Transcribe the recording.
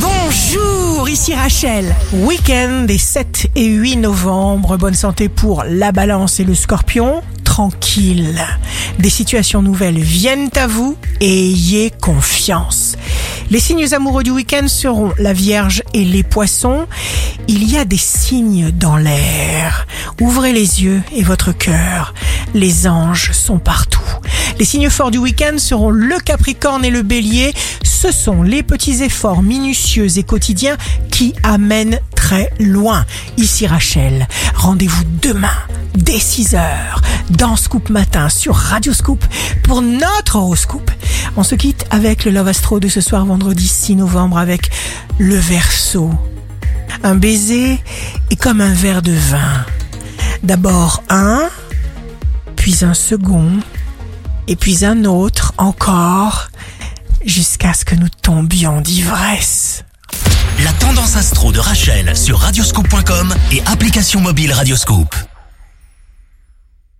Bonjour, ici Rachel. Week-end des 7 et 8 novembre. Bonne santé pour la balance et le scorpion. Tranquille. Des situations nouvelles viennent à vous ayez confiance. Les signes amoureux du week-end seront la Vierge et les poissons. Il y a des signes dans l'air. Ouvrez les yeux et votre cœur. Les anges sont partout. Les signes forts du week-end seront le Capricorne et le Bélier. Ce sont les petits efforts minutieux et quotidiens qui amènent très loin. Ici Rachel, rendez-vous demain dès 6h dans Scoop Matin sur Radio Scoop pour notre horoscope. On se quitte avec le Love Astro de ce soir vendredi 6 novembre avec le Verseau. Un baiser est comme un verre de vin. D'abord un, puis un second, et puis un autre encore, jusqu'à ce que nous tombions d'ivresse. La tendance astro de Rachel sur radioscope.com et application mobile Radioscope.